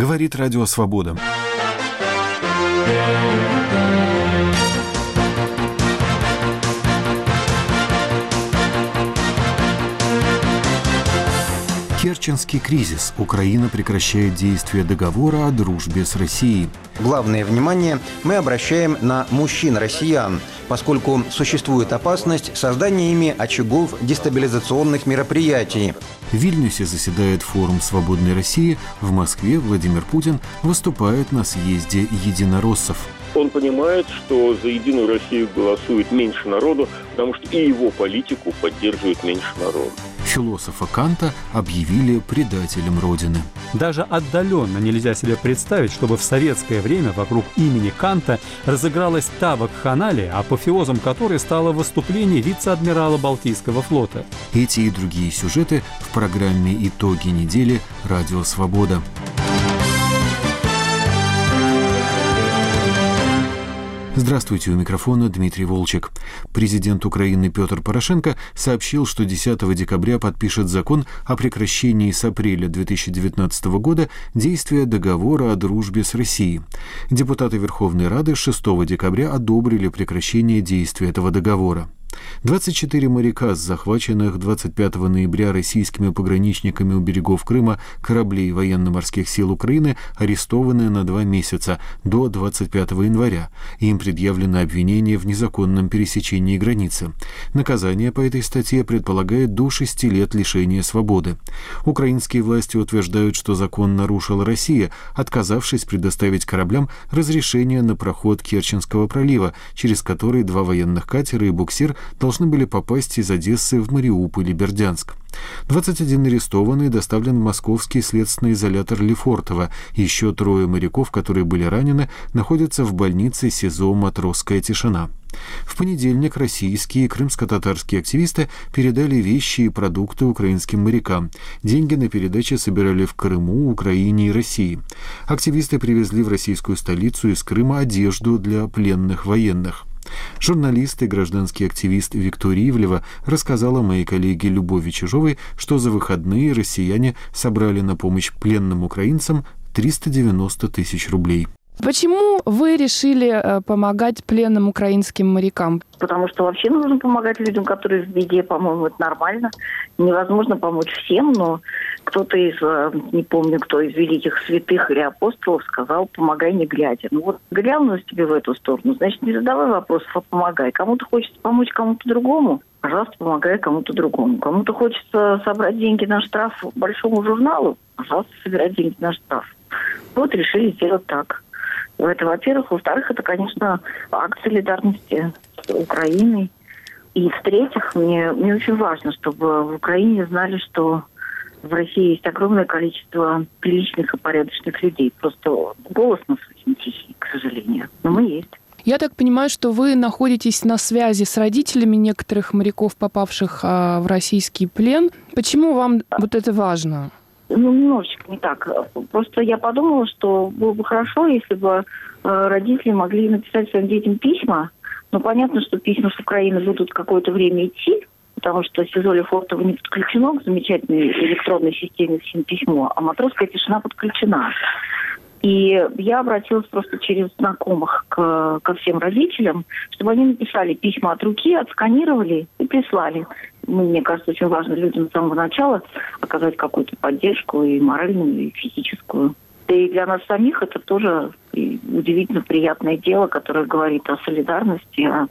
Говорит Радио Свобода. Керченский кризис. Украина прекращает действие договора о дружбе с Россией. Главное внимание мы обращаем на мужчин-россиян, поскольку существует опасность создания ими очагов дестабилизационных мероприятий. В Вильнюсе заседает форум «Свободной России». В Москве Владимир Путин выступает на съезде единороссов. Он понимает, что за Единую Россию голосует меньше народу, потому что и его политику поддерживает меньше народу философа Канта объявили предателем Родины. Даже отдаленно нельзя себе представить, чтобы в советское время вокруг имени Канта разыгралась та вакханалия, апофеозом которой стало выступление вице-адмирала Балтийского флота. Эти и другие сюжеты в программе «Итоги недели. Радио Свобода». Здравствуйте, у микрофона Дмитрий Волчек. Президент Украины Петр Порошенко сообщил, что 10 декабря подпишет закон о прекращении с апреля 2019 года действия договора о дружбе с Россией. Депутаты Верховной Рады 6 декабря одобрили прекращение действия этого договора. 24 моряка с захваченных 25 ноября российскими пограничниками у берегов Крыма кораблей военно-морских сил Украины арестованы на два месяца до 25 января. Им предъявлено обвинение в незаконном пересечении границы. Наказание по этой статье предполагает до 6 лет лишения свободы. Украинские власти утверждают, что закон нарушила Россия, отказавшись предоставить кораблям разрешение на проход Керченского пролива, через который два военных катера и буксир должны были попасть из Одессы в Мариуполь и Бердянск. 21 арестованный доставлен в московский следственный изолятор Лефортово. Еще трое моряков, которые были ранены, находятся в больнице СИЗО «Матросская тишина». В понедельник российские и крымско-татарские активисты передали вещи и продукты украинским морякам. Деньги на передачи собирали в Крыму, Украине и России. Активисты привезли в российскую столицу из Крыма одежду для пленных военных. Журналист и гражданский активист Виктория Ивлева рассказала моей коллеге Любови Чижовой, что за выходные россияне собрали на помощь пленным украинцам 390 тысяч рублей. Почему вы решили э, помогать пленным украинским морякам? Потому что вообще нужно помогать людям, которые в беде, по-моему, это нормально. Невозможно помочь всем, но кто-то из, э, не помню, кто из великих святых или апостолов сказал, помогай не глядя. Ну вот глянулась тебе в эту сторону, значит, не задавай вопросов, а помогай. Кому-то хочется помочь кому-то другому, пожалуйста, помогай кому-то другому. Кому-то хочется собрать деньги на штраф большому журналу, пожалуйста, собирать деньги на штраф. Вот решили сделать так. Это, во-первых. Во-вторых, это, конечно, акт солидарности с Украиной. И в-третьих, мне, мне очень важно, чтобы в Украине знали, что в России есть огромное количество приличных и порядочных людей. Просто голос нас очень тихий, к сожалению. Но мы есть. Я так понимаю, что вы находитесь на связи с родителями некоторых моряков, попавших а, в российский плен. Почему вам вот это важно? Ну, немножечко не так. Просто я подумала, что было бы хорошо, если бы э, родители могли написать своим детям письма. Но понятно, что письма с Украины будут какое-то время идти, потому что СИЗО Лефортово не подключено к замечательной электронной системе «Всем письмо», а матросская тишина подключена. И я обратилась просто через знакомых к, ко всем родителям, чтобы они написали письма от руки, отсканировали и прислали. Мне кажется, очень важно людям с самого начала оказать какую-то поддержку и моральную, и физическую. Да и для нас самих это тоже удивительно приятное дело, которое говорит о солидарности, о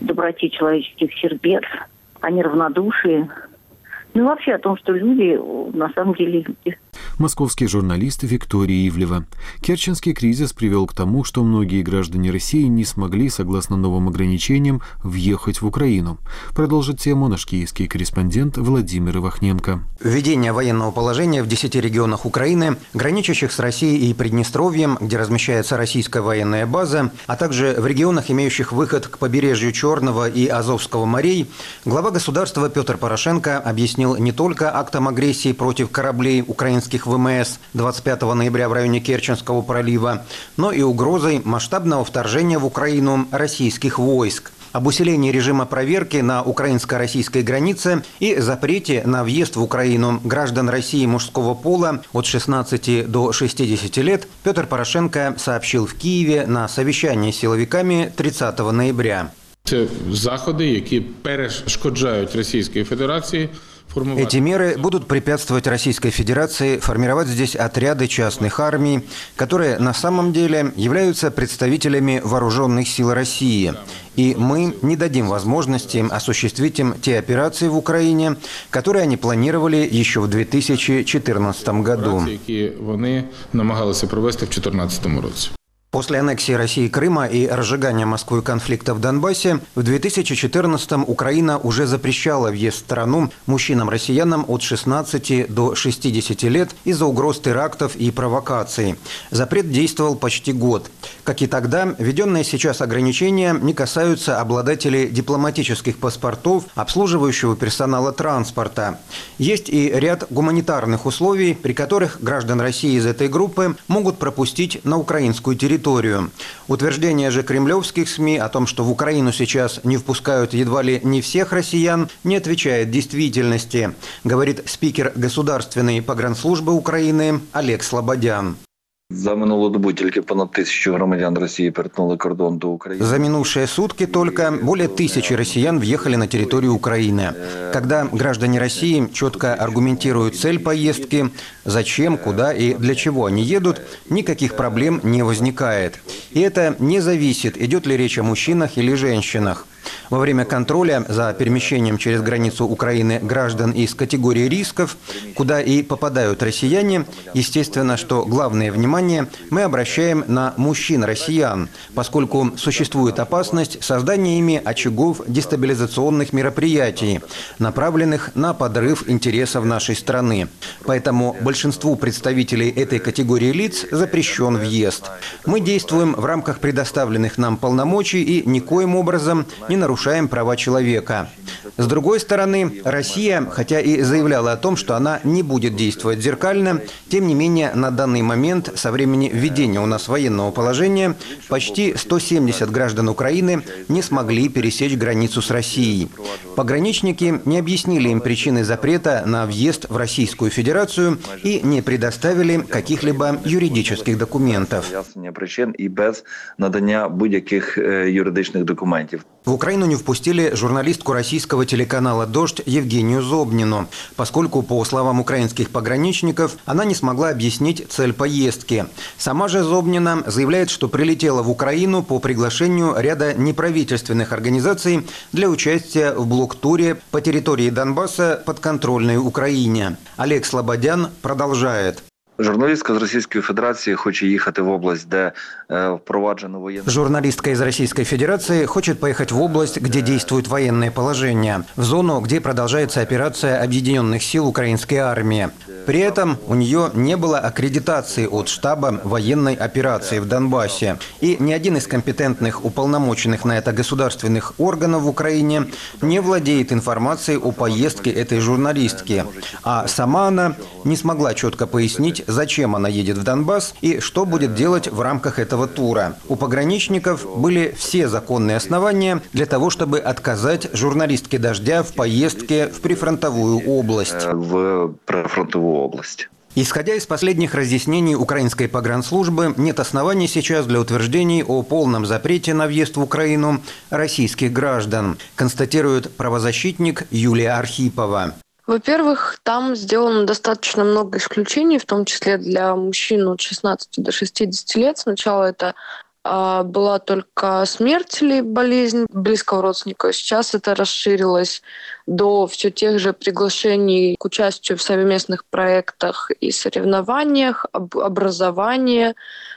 доброте человеческих сердец, о неравнодушии. Ну, вообще о том, что люди на самом деле люди московский журналист Виктория Ивлева. Керченский кризис привел к тому, что многие граждане России не смогли, согласно новым ограничениям, въехать в Украину. Продолжит тему наш киевский корреспондент Владимир Ивахненко. Введение военного положения в 10 регионах Украины, граничащих с Россией и Приднестровьем, где размещается российская военная база, а также в регионах, имеющих выход к побережью Черного и Азовского морей, глава государства Петр Порошенко объяснил не только актом агрессии против кораблей украинских ВМС 25 ноября в районе Керченского пролива, но и угрозой масштабного вторжения в Украину российских войск. об усилении режима проверки на украинско-российской границе и запрете на въезд в Украину граждан России мужского пола от 16 до 60 лет Петр Порошенко сообщил в Киеве на совещании с силовиками 30 ноября. Це заходи, які перешкоджають Російській Федерації Эти меры будут препятствовать Российской Федерации формировать здесь отряды частных армий, которые на самом деле являются представителями вооруженных сил России. И мы не дадим возможности осуществить им те операции в Украине, которые они планировали еще в 2014 году. які вони намагалися провести в 2014 році. После аннексии России Крыма и разжигания Москвы конфликта в Донбассе в 2014-м Украина уже запрещала въезд в страну мужчинам-россиянам от 16 до 60 лет из-за угроз терактов и провокаций. Запрет действовал почти год. Как и тогда, введенные сейчас ограничения не касаются обладателей дипломатических паспортов, обслуживающего персонала транспорта. Есть и ряд гуманитарных условий, при которых граждан России из этой группы могут пропустить на украинскую территорию территорию. Утверждение же кремлевских СМИ о том, что в Украину сейчас не впускают едва ли не всех россиян, не отвечает действительности, говорит спикер Государственной погранслужбы Украины Олег Слободян. За минулу добу тільки понад тисячу громадян Росії перетнули кордон до України. За минувшие сутки только более тысячи россиян въехали на территорию Украины. Когда граждане России четко аргументируют цель поездки, зачем, куда и для чего они едут, никаких проблем не возникает. И это не зависит, идет ли речь о мужчинах или женщинах. Во время контроля за перемещением через границу Украины граждан из категории рисков, куда и попадают россияне, естественно, что главное внимание мы обращаем на мужчин-россиян, поскольку существует опасность создания ими очагов дестабилизационных мероприятий, направленных на подрыв интересов нашей страны. Поэтому большинству представителей этой категории лиц запрещен въезд. Мы действуем в рамках предоставленных нам полномочий и никоим образом не нарушаем права человека. С другой стороны, Россия, хотя и заявляла о том, что она не будет действовать зеркально, тем не менее на данный момент со времени введения у нас военного положения почти 170 граждан Украины не смогли пересечь границу с Россией. Пограничники не объяснили им причины запрета на въезд в Российскую Федерацию и не предоставили каких-либо юридических документов. причин і без надання будь-яких юридичних документів. В Украину не впустили журналистку российского телеканала «Дождь» Евгению Зобнину, поскольку, по словам украинских пограничников, она не смогла объяснить цель поездки. Сама же Зобнина заявляет, что прилетела в Украину по приглашению ряда неправительственных организаций для участия в блок-туре по территории Донбасса подконтрольной Украине. Олег Слободян продолжает. Журналістка з Російської Федерації хоче їхати в область, де впроваджено воєнне. Журналистка из Российской Федерации хочет поехать в область, где действует военное положение, в зону, где продолжается операция Объединенных сил украинской армии. При этом у нее не было аккредитации от штаба военной операции в Донбассе. И ни один из компетентных уполномоченных на это государственных органов в Украине не владеет информацией о поездке этой журналистки. А сама она не смогла четко пояснить, зачем она едет в Донбасс и что будет делать в рамках этого тура. У пограничников были все законные основания для того, чтобы отказать журналистке «Дождя» в поездке в прифронтовую область. В прифронтовую область. Исходя из последних разъяснений украинской погранслужбы, нет оснований сейчас для утверждений о полном запрете на въезд в Украину российских граждан, констатирует правозащитник Юлия Архипова. Во-первых, там сделано достаточно много исключений, в том числе для мужчин от 16 до 60 лет. Сначала это а, была только смерть или болезнь близкого родственника. Сейчас это расширилось до все тех же приглашений к участию в совместных проектах и соревнованиях, образования,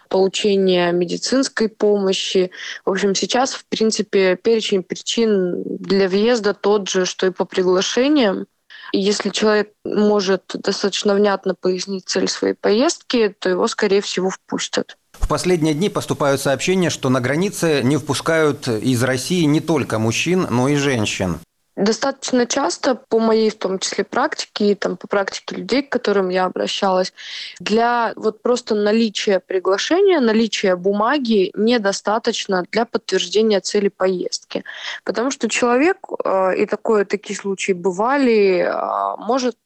получения медицинской помощи. В общем, сейчас, в принципе, перечень причин для въезда тот же, что и по приглашениям. И если человек может достаточно внятно пояснить цель своей поездки, то его, скорее всего, впустят. В последние дни поступают сообщения, что на границе не впускают из России не только мужчин, но и женщин. Достаточно часто, по моей в том числе практике, и там, по практике людей, к которым я обращалась, для вот просто наличия приглашения, наличия бумаги недостаточно для подтверждения цели поездки. Потому что человек, э, и такое, такие случаи бывали, э, может,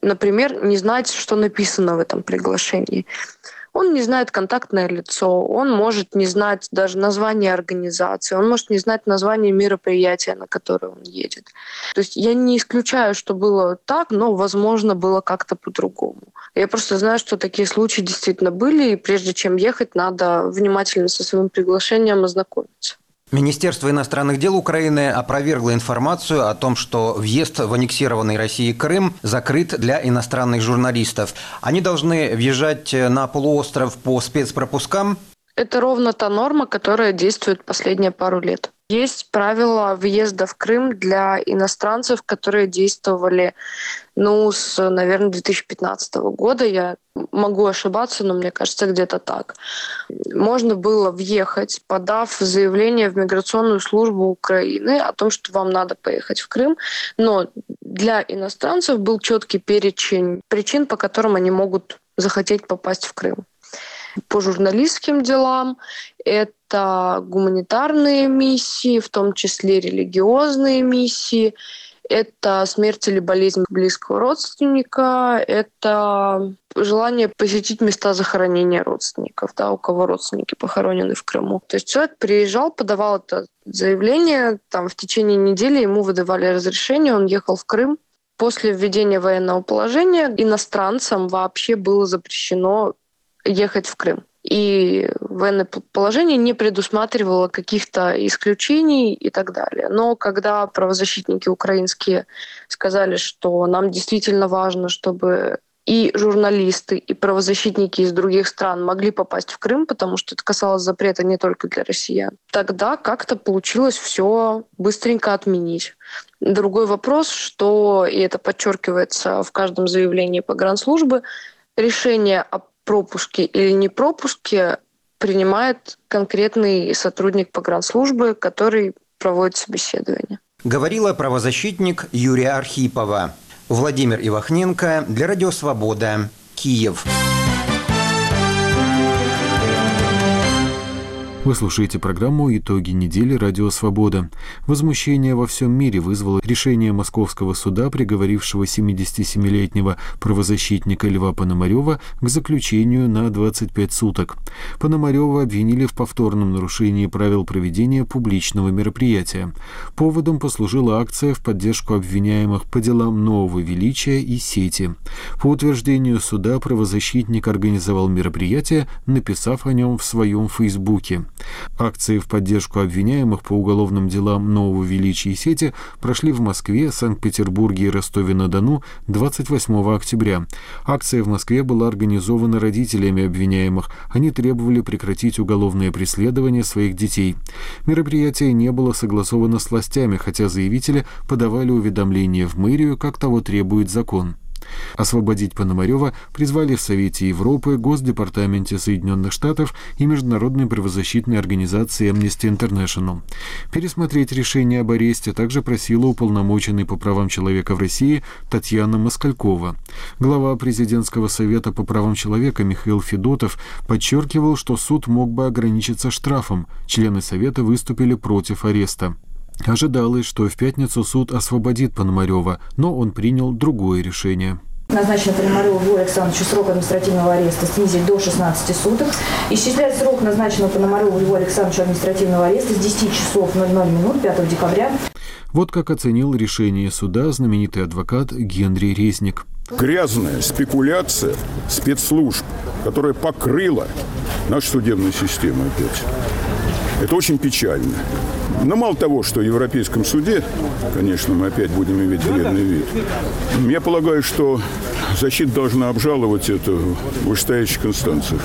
например, не знать, что написано в этом приглашении. Он не знает контактное лицо, он может не знать даже название организации, он может не знать название мероприятия, на которое он едет. То есть я не исключаю, что было так, но, возможно, было как-то по-другому. Я просто знаю, что такие случаи действительно были, и прежде чем ехать, надо внимательно со своим приглашением ознакомиться. Министерство иностранных дел Украины опровергло информацию о том, что въезд в аннексированный Россией Крым закрыт для иностранных журналистов. Они должны въезжать на полуостров по спецпропускам. Это ровно та норма, которая действует последние пару лет. Есть правила въезда в Крым для иностранцев, которые действовали, ну, с, наверное, 2015 года. Я могу ошибаться, но мне кажется, где-то так. Можно было въехать, подав заявление в миграционную службу Украины о том, что вам надо поехать в Крым, но для иностранцев был четкий перечень причин, по которым они могут захотеть попасть в Крым по журналистским делам, это гуманитарные миссии, в том числе религиозные миссии, это смерть или болезнь близкого родственника, это желание посетить места захоронения родственников, да, у кого родственники похоронены в Крыму. То есть человек приезжал, подавал это заявление, там в течение недели ему выдавали разрешение, он ехал в Крым. После введения военного положения иностранцам вообще было запрещено ехать в Крым. И военное положение не предусматривало каких-то исключений и так далее. Но когда правозащитники украинские сказали, что нам действительно важно, чтобы и журналисты, и правозащитники из других стран могли попасть в Крым, потому что это касалось запрета не только для россиян. Тогда как-то получилось все быстренько отменить. Другой вопрос, что, и это подчеркивается в каждом заявлении погранслужбы, решение о пропуске или не пропуске принимает конкретный сотрудник погранслужбы, который проводит собеседование. Говорила правозащитник Юрия Архипова. Владимир Ивахненко для Радио Свобода. Киев. Вы слушаете программу «Итоги недели. Радио Свобода». Возмущение во всем мире вызвало решение московского суда, приговорившего 77-летнего правозащитника Льва Пономарева к заключению на 25 суток. Пономарева обвинили в повторном нарушении правил проведения публичного мероприятия. Поводом послужила акция в поддержку обвиняемых по делам нового величия и сети. По утверждению суда правозащитник организовал мероприятие, написав о нем в своем фейсбуке. Акции в поддержку обвиняемых по уголовным делам нового величия сети прошли в Москве, Санкт-Петербурге и Ростове-на-Дону 28 октября. Акция в Москве была организована родителями обвиняемых. Они требовали прекратить уголовное преследование своих детей. Мероприятие не было согласовано с властями, хотя заявители подавали уведомления в мэрию, как того требует закон. Освободить Пономарева призвали в Совете Европы, Госдепартаменте Соединенных Штатов и Международной правозащитной организации Amnesty International. Пересмотреть решение об аресте также просила уполномоченный по правам человека в России Татьяна Москалькова. Глава президентского совета по правам человека Михаил Федотов подчеркивал, что суд мог бы ограничиться штрафом. Члены совета выступили против ареста. Ожидалось, что в пятницу суд освободит Пономарева, но он принял другое решение. Назначено Пономареву Льву Александровичу срок административного ареста снизить до 16 суток. Исчислять срок назначенного Пономареву Льву Александровичу административного ареста с 10 часов 00 минут 5 декабря. Вот как оценил решение суда знаменитый адвокат Генри Резник. Грязная спекуляция спецслужб, которая покрыла нашу судебную систему опять. Это очень печально. Но мало того, что в Европейском суде, конечно, мы опять будем иметь бледный вид, я полагаю, что защита должна обжаловать это в вышестоящих инстанциях.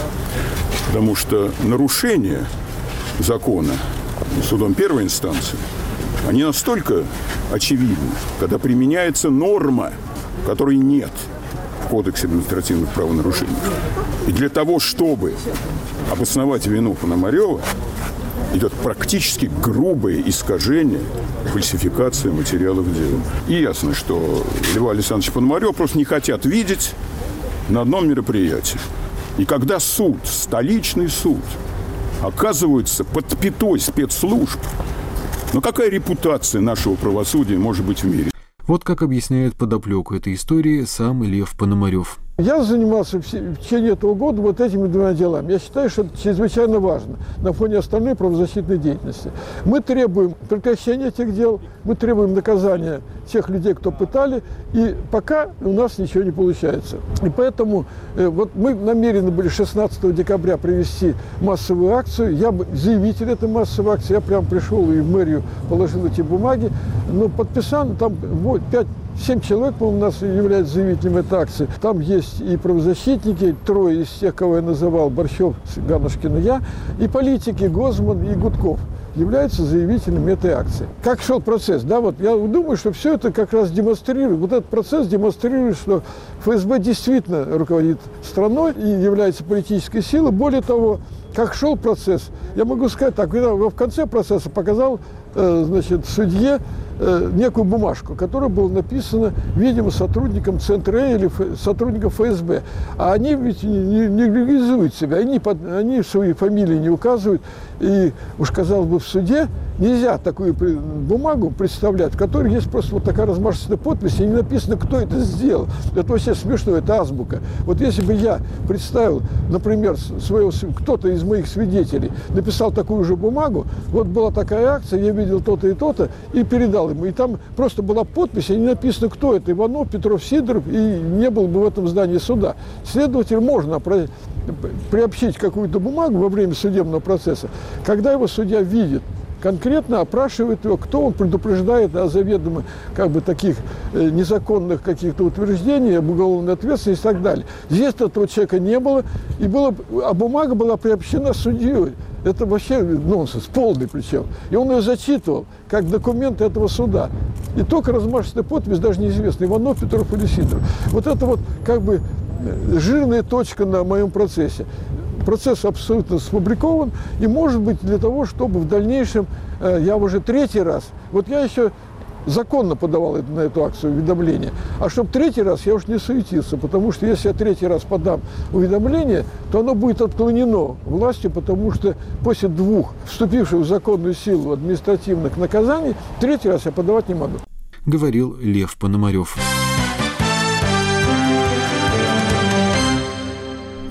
Потому что нарушения закона судом первой инстанции, они настолько очевидны, когда применяется норма, которой нет в Кодексе административных правонарушений. И для того, чтобы обосновать вину Пономарева, идет практически грубое искажение, фальсификация материалов дела. И ясно, что Льва Александрович Пономарев просто не хотят видеть на одном мероприятии. И когда суд, столичный суд, оказывается под пятой спецслужб, но какая репутация нашего правосудия может быть в мире? Вот как объясняет подоплеку этой истории сам Лев Пономарев. Я занимался в течение этого года вот этими двумя делами. Я считаю, что это чрезвычайно важно на фоне остальной правозащитной деятельности. Мы требуем прекращения этих дел, мы требуем наказания тех людей, кто пытали, и пока у нас ничего не получается. И поэтому э, вот мы намерены были 16 декабря провести массовую акцию. Я заявитель этой массовой акции, я прям пришел и в мэрию положил эти бумаги, но подписан там вот, 5 Семь человек, по-моему, у нас являются заявителями акции. Там есть и правозащитники, трое из тех, кого я называл, Борщев, Ганушкин и я, и политики, Гозман и Гудков являются заявителями этой акции. Как шел процесс? Да, вот я думаю, что все это как раз демонстрирует, вот этот процесс демонстрирует, что ФСБ действительно руководит страной и является политической силой. Более того, как шел процесс, я могу сказать так, когда в конце процесса показал э, значит, судье Э, некую бумажку, которая была написана, видимо, сотрудником Центра или сотрудником ФСБ. А они ведь не, не легализуют себя, они, под, они свои фамилии не указывают. И уж, казалось бы, в суде нельзя такую бумагу представлять, в которой есть просто вот такая размашистая подпись, и не написано, кто это сделал. Это вообще смешно, это азбука. Вот если бы я представил, например, своего, кто-то из моих свидетелей написал такую же бумагу, вот была такая акция, я видел то-то и то-то, и передал ему. И там просто была подпись, и не написано, кто это, Иванов, Петров, Сидоров, и не был бы в этом здании суда. Следователь можно приобщить какую-то бумагу во время судебного процесса, когда его судья видит, конкретно опрашивает его, кто он предупреждает о заведомо как бы таких э, незаконных каких-то утверждений, об уголовной ответственности и так далее. Здесь этого человека не было, и было, а бумага была приобщена судьей. Это вообще нонсенс, полный причем. И он ее зачитывал, как документ этого суда. И только размашистая подпись, даже неизвестно, Иванов, Петров или Сидоров. Вот это вот как бы жирная точка на моем процессе процесс абсолютно сфабрикован, и может быть для того, чтобы в дальнейшем, э, я уже третий раз, вот я еще законно подавал на эту акцию уведомление. А чтобы третий раз я уж не суетился, потому что если я третий раз подам уведомление, то оно будет отклонено властью, потому что после двух вступивших в законную силу административных наказаний, третий раз я подавать не могу. Говорил Лев Пономарев.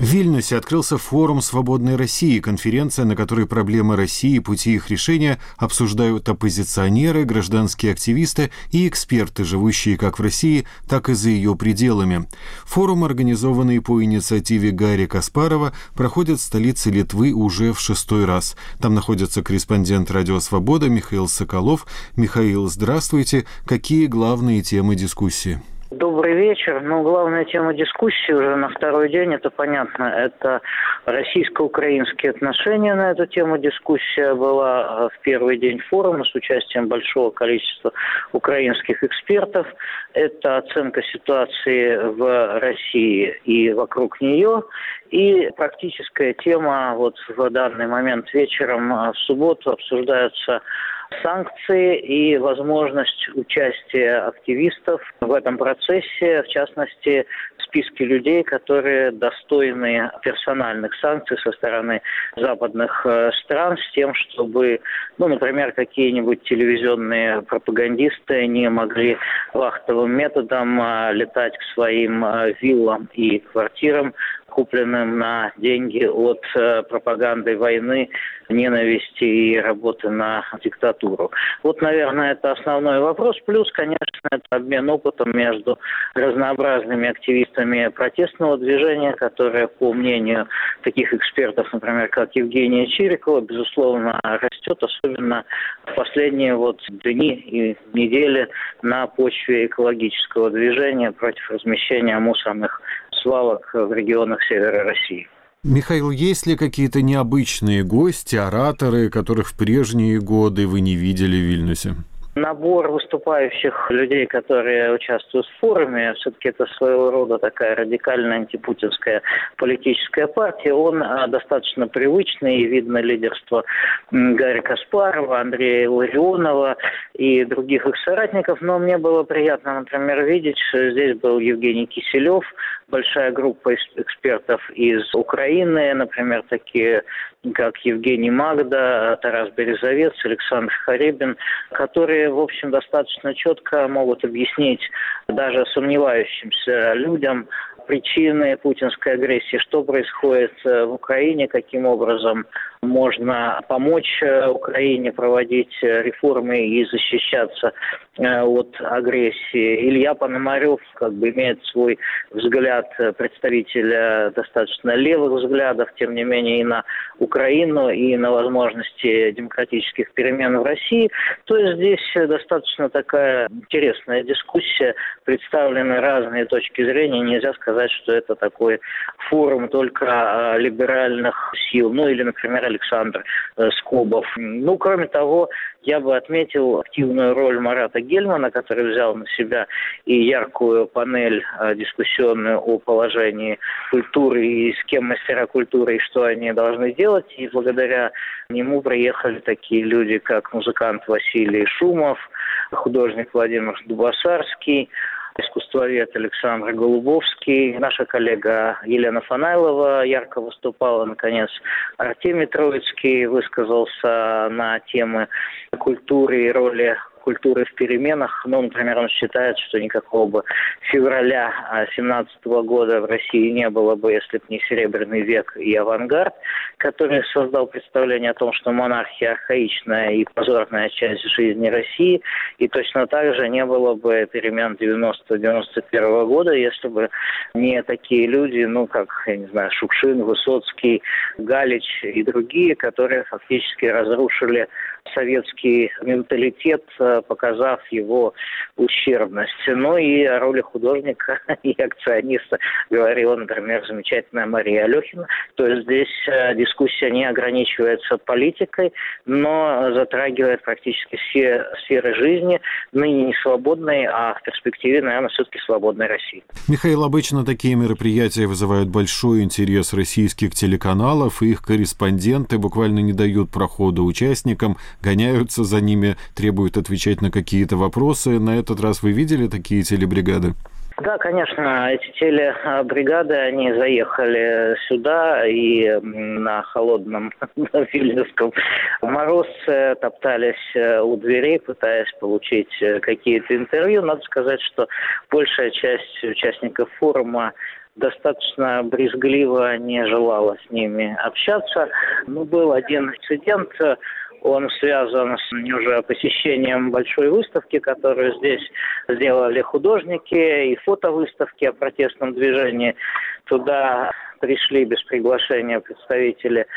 В Вильнюсе открылся форум «Свободной России», конференция, на которой проблемы России и пути их решения обсуждают оппозиционеры, гражданские активисты и эксперты, живущие как в России, так и за ее пределами. Форум, организованный по инициативе Гарри Каспарова, проходит в столице Литвы уже в шестой раз. Там находится корреспондент «Радио Свобода» Михаил Соколов. Михаил, здравствуйте. Какие главные темы дискуссии? Добрый вечер. Ну, главная тема дискуссии уже на второй день, это понятно, это российско-украинские отношения. На эту тему дискуссия была э, в первый день форума с участием большого количества украинских экспертов. Это оценка ситуации в России и вокруг нее. И практическая тема вот в данный момент вечером э, в субботу обсуждаются санкции и возможность участия активистов в этом процессе, в частности, списки людей, которые достойны персональных санкций со стороны западных э, стран с тем, чтобы, ну, например, какие-нибудь телевизионные пропагандисты не могли вахтовым методом э, летать к своим э, виллам и квартирам, купленным на деньги от пропаганды войны ненависти и работы на диктатуру. Вот, наверное, это основной вопрос. Плюс, конечно, это обмен опытом между разнообразными активистами протестного движения, которые, по мнению таких экспертов, например, как Евгения Чирикова, безусловно, растет, особенно в последние вот дни и недели на почве экологического движения против размещения мусорных свалок в регионах севера России. Михаил, есть ли какие-то необычные гости, ораторы, которых в прежние годы вы не видели в Вильнюсе? набор выступающих людей, которые участвуют в форуме, все-таки это своего рода такая радикальная антипутинская политическая партия, он а, достаточно привычный, и видно лидерство Гарри Каспарова, Андрея Ларионова и других их соратников, но мне было приятно, например, видеть, что здесь был Евгений Киселев, большая группа экспертов из Украины, например, такие как Евгений Магда, Тарас Березовец, Александр Харебин, которые, в общем, достаточно четко могут объяснить даже сомневающимся людям причины путинской агрессии, что происходит э, в Украине, каким образом можно помочь э, Украине проводить э, реформы и защищаться от агрессии. Илья Пономарев как бы имеет свой взгляд представителя достаточно левых взглядов, тем не менее и на Украину, и на возможности демократических перемен в России. То есть здесь достаточно такая интересная дискуссия, представлены разные точки зрения, нельзя сказать что это такой форум только либеральных сил, ну или, например, Александр э, Скобов. Ну, кроме того, я бы отметил активную роль Марата Гельмана, который взял на себя и яркую панель а, дискуссионную о положении культуры и с кем мастера культуры и что они должны делать. И благодаря нему приехали такие люди, как музыкант Василий Шумов, художник Владимир Дубасарский, искусствовед Александр Голубовский, наша коллега Елена Фанайлова ярко выступала, наконец, Артемий Троицкий высказался на темы культуры и роли культуры в переменах. Ну, например, он считает, что никакого бы февраля 17 года в России не было бы, если бы не Серебряный век и авангард, который создал представление о том, что монархия архаичная и позорная часть жизни России. И точно так же не было бы перемен 90-91 года, если бы не такие люди, ну, как, я не знаю, Шукшин, Высоцкий, Галич и другие, которые фактически разрушили советский менталитет, э, показав его ущербность. Ну и о роли художника и акциониста говорила, например, замечательная Мария Алехина. То есть здесь э, дискуссия не ограничивается политикой, но затрагивает практически все сферы жизни, ныне не свободной, а в перспективе, наверное, все-таки свободной России. Михаил, обычно такие мероприятия вызывают большой интерес российских телеканалов, и их корреспонденты буквально не дают прохода участникам, гоняются за ними, требуют отвечать на какие-то вопросы. На этот раз вы видели такие телебригады? Да, конечно, эти телебригады, они заехали сюда и на холодном Вильнюсском морозце топтались э, у дверей, пытаясь получить э, какие-то интервью. Надо сказать, что большая часть участников форума достаточно брезгливо не желала с ними общаться. Ну, был один инцидент, он связан с уже посещением большой выставки, которую здесь сделали художники, и фотовыставки о протестном движении. Туда пришли без приглашения представители,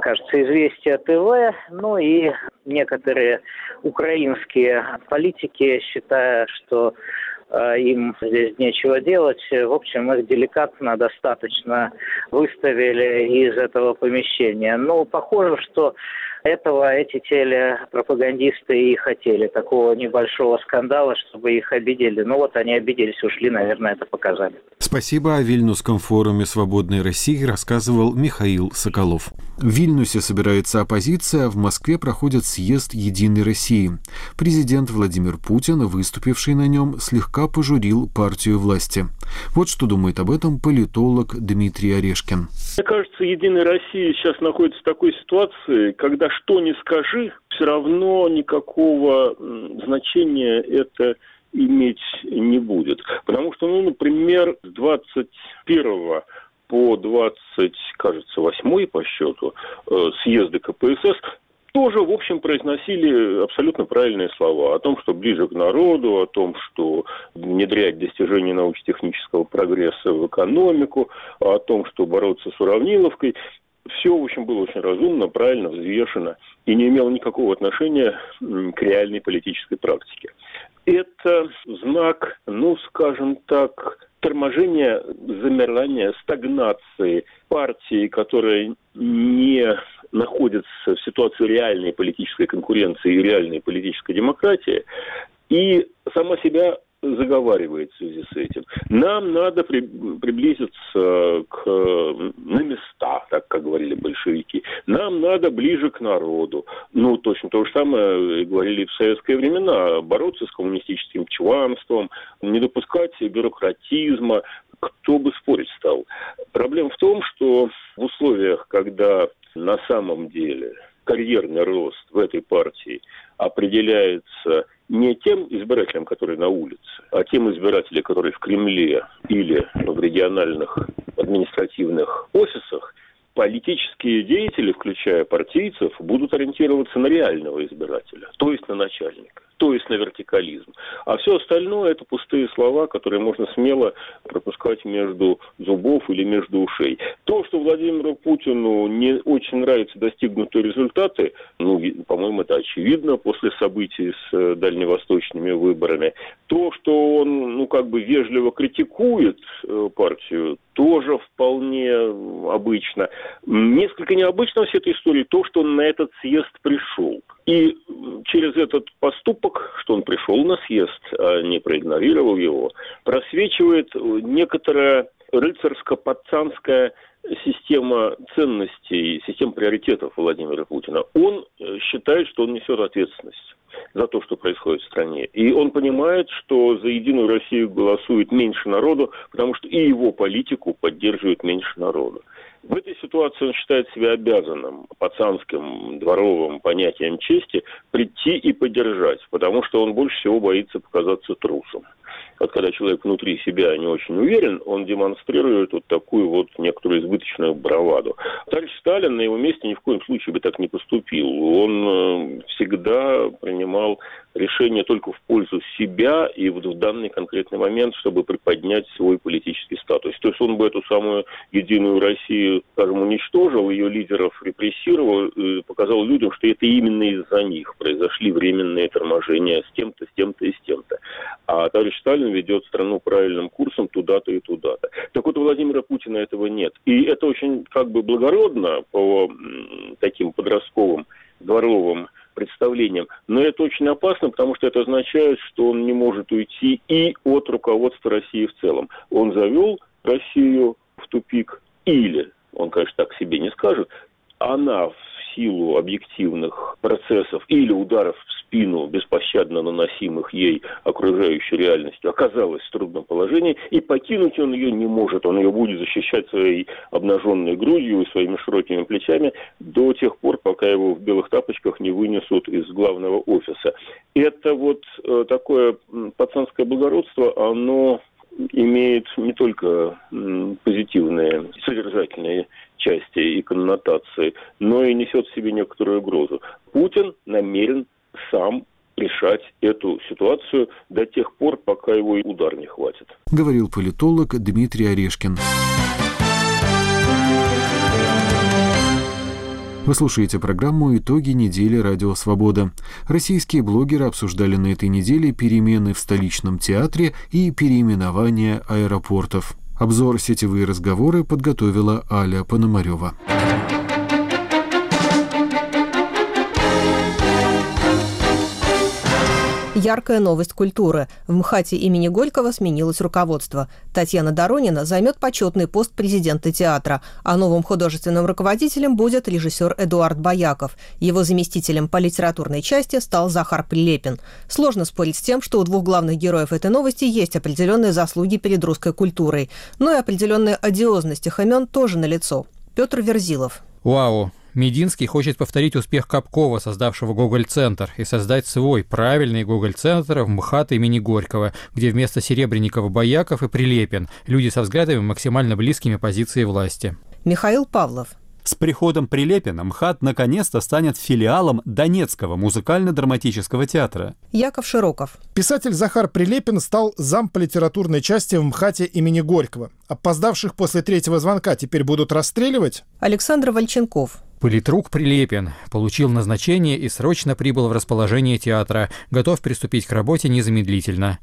кажется, «Известия ТВ», ну и некоторые украинские политики, считая, что им здесь нечего делать. В общем, их деликатно достаточно выставили из этого помещения. Но похоже, что этого эти телепропагандисты и хотели, такого небольшого скандала, чтобы их обидели. Ну вот они обиделись, ушли, наверное, это показали. Спасибо. О Вильнюсском форуме «Свободной России» рассказывал Михаил Соколов. В Вильнюсе собирается оппозиция, в Москве проходит съезд «Единой России». Президент Владимир Путин, выступивший на нем, слегка пожурил партию власти. Вот что думает об этом политолог Дмитрий Орешкин. Мне кажется, «Единая Россия» сейчас находится в такой ситуации, когда что ни скажи, все равно никакого значения это иметь не будет. Потому что, ну, например, с 21 по 20, кажется, 8 по счету э, съезды КПСС тоже, в общем, произносили абсолютно правильные слова о том, что ближе к народу, о том, что внедрять достижения научно-технического прогресса в экономику, о том, что бороться с уравниловкой. Все, в общем, было очень разумно, правильно, взвешено и не имело никакого отношения к реальной политической практике. Это знак, ну, скажем так, торможения, замирания, стагнации партии, которая не находится в ситуации реальной политической конкуренции и реальной политической демократии, и сама себя заговаривает в связи с этим. Нам надо при, приблизиться к, на места, так как говорили большевики. Нам надо ближе к народу. Ну, точно то же самое говорили в советские времена. Бороться с коммунистическим чванством, не допускать бюрократизма. Кто бы спорить стал? Проблема в том, что в условиях, когда на самом деле карьерный рост в этой партии определяется не тем избирателям, которые на улице, а тем избирателям, которые в Кремле или в региональных административных офисах, политические деятели, включая партийцев, будут ориентироваться на реального избирателя, то есть на начальника то есть на вертикализм. А все остальное это пустые слова, которые можно смело пропускать между зубов или между ушей. То, что Владимиру Путину не очень нравятся достигнутые результаты, ну, по-моему, это очевидно после событий с э, дальневосточными выборами. То, что он, ну, как бы вежливо критикует э, партию, тоже вполне обычно. Несколько необычно в этой истории то, что он на этот съезд пришел. И через этот поступок, что он пришел на съезд, а не проигнорировал его, просвечивает некоторая рыцарско-пацанская система ценностей, система приоритетов Владимира Путина. Он э, считает, что он несет ответственность за то, что происходит в стране. И он понимает, что за Единую Россию голосует меньше народу, потому что и его политику поддерживает меньше народу. В этой ситуации он считает себя обязанным пацанским дворовым понятием чести прийти и поддержать, потому что он больше всего боится показаться трусом. Вот когда человек внутри себя не очень уверен, он демонстрирует вот такую вот некоторую избыточную браваду. Товарищ Сталин на его месте ни в коем случае бы так не поступил. Он э, всегда принимал решение только в пользу себя и вот в данный конкретный момент, чтобы приподнять свой политический статус. То есть он бы эту самую единую Россию, скажем, уничтожил, ее лидеров репрессировал, показал людям, что это именно из-за них произошли временные торможения с тем-то, с тем-то и с тем-то. А товарищ Сталин ведет страну правильным курсом туда-то и туда-то. Так вот, у Владимира Путина этого нет. И это очень как бы благородно по таким подростковым, дворовым представлением. Но это очень опасно, потому что это означает, что он не может уйти и от руководства России в целом. Он завел Россию в тупик или, он, конечно, так себе не скажет, она в силу объективных процессов или ударов спину, беспощадно наносимых ей окружающей реальностью, оказалась в трудном положении, и покинуть он ее не может. Он ее будет защищать своей обнаженной грудью и своими широкими плечами до тех пор, пока его в белых тапочках не вынесут из главного офиса. Это вот э, такое пацанское благородство, оно имеет не только позитивные, содержательные части и коннотации, но и несет в себе некоторую угрозу. Путин намерен сам решать эту ситуацию до тех пор, пока его удар не хватит. Говорил политолог Дмитрий Орешкин. Вы слушаете программу «Итоги недели Радио Свобода». Российские блогеры обсуждали на этой неделе перемены в столичном театре и переименование аэропортов. Обзор «Сетевые разговоры» подготовила Аля Пономарева. Яркая новость культуры. В МХАТе имени Горького сменилось руководство. Татьяна Доронина займет почетный пост президента театра, а новым художественным руководителем будет режиссер Эдуард Бояков. Его заместителем по литературной части стал Захар Прилепин. Сложно спорить с тем, что у двух главных героев этой новости есть определенные заслуги перед русской культурой. Но и определенная одиозность их имен тоже налицо. Петр Верзилов. Вау, Мединский хочет повторить успех Капкова, создавшего Гоголь-центр, и создать свой правильный Гоголь-центр в МХАТ имени Горького, где вместо Серебренникова Бояков и Прилепин, люди со взглядами максимально близкими позиции власти. Михаил Павлов. С приходом Прилепина МХАТ наконец-то станет филиалом Донецкого музыкально-драматического театра. Яков Широков. Писатель Захар Прилепин стал зам по литературной части в МХАТе имени Горького. Опоздавших после третьего звонка теперь будут расстреливать? Александр Вальченков. Политрук Прилепин получил назначение и срочно прибыл в расположение театра, готов приступить к работе незамедлительно.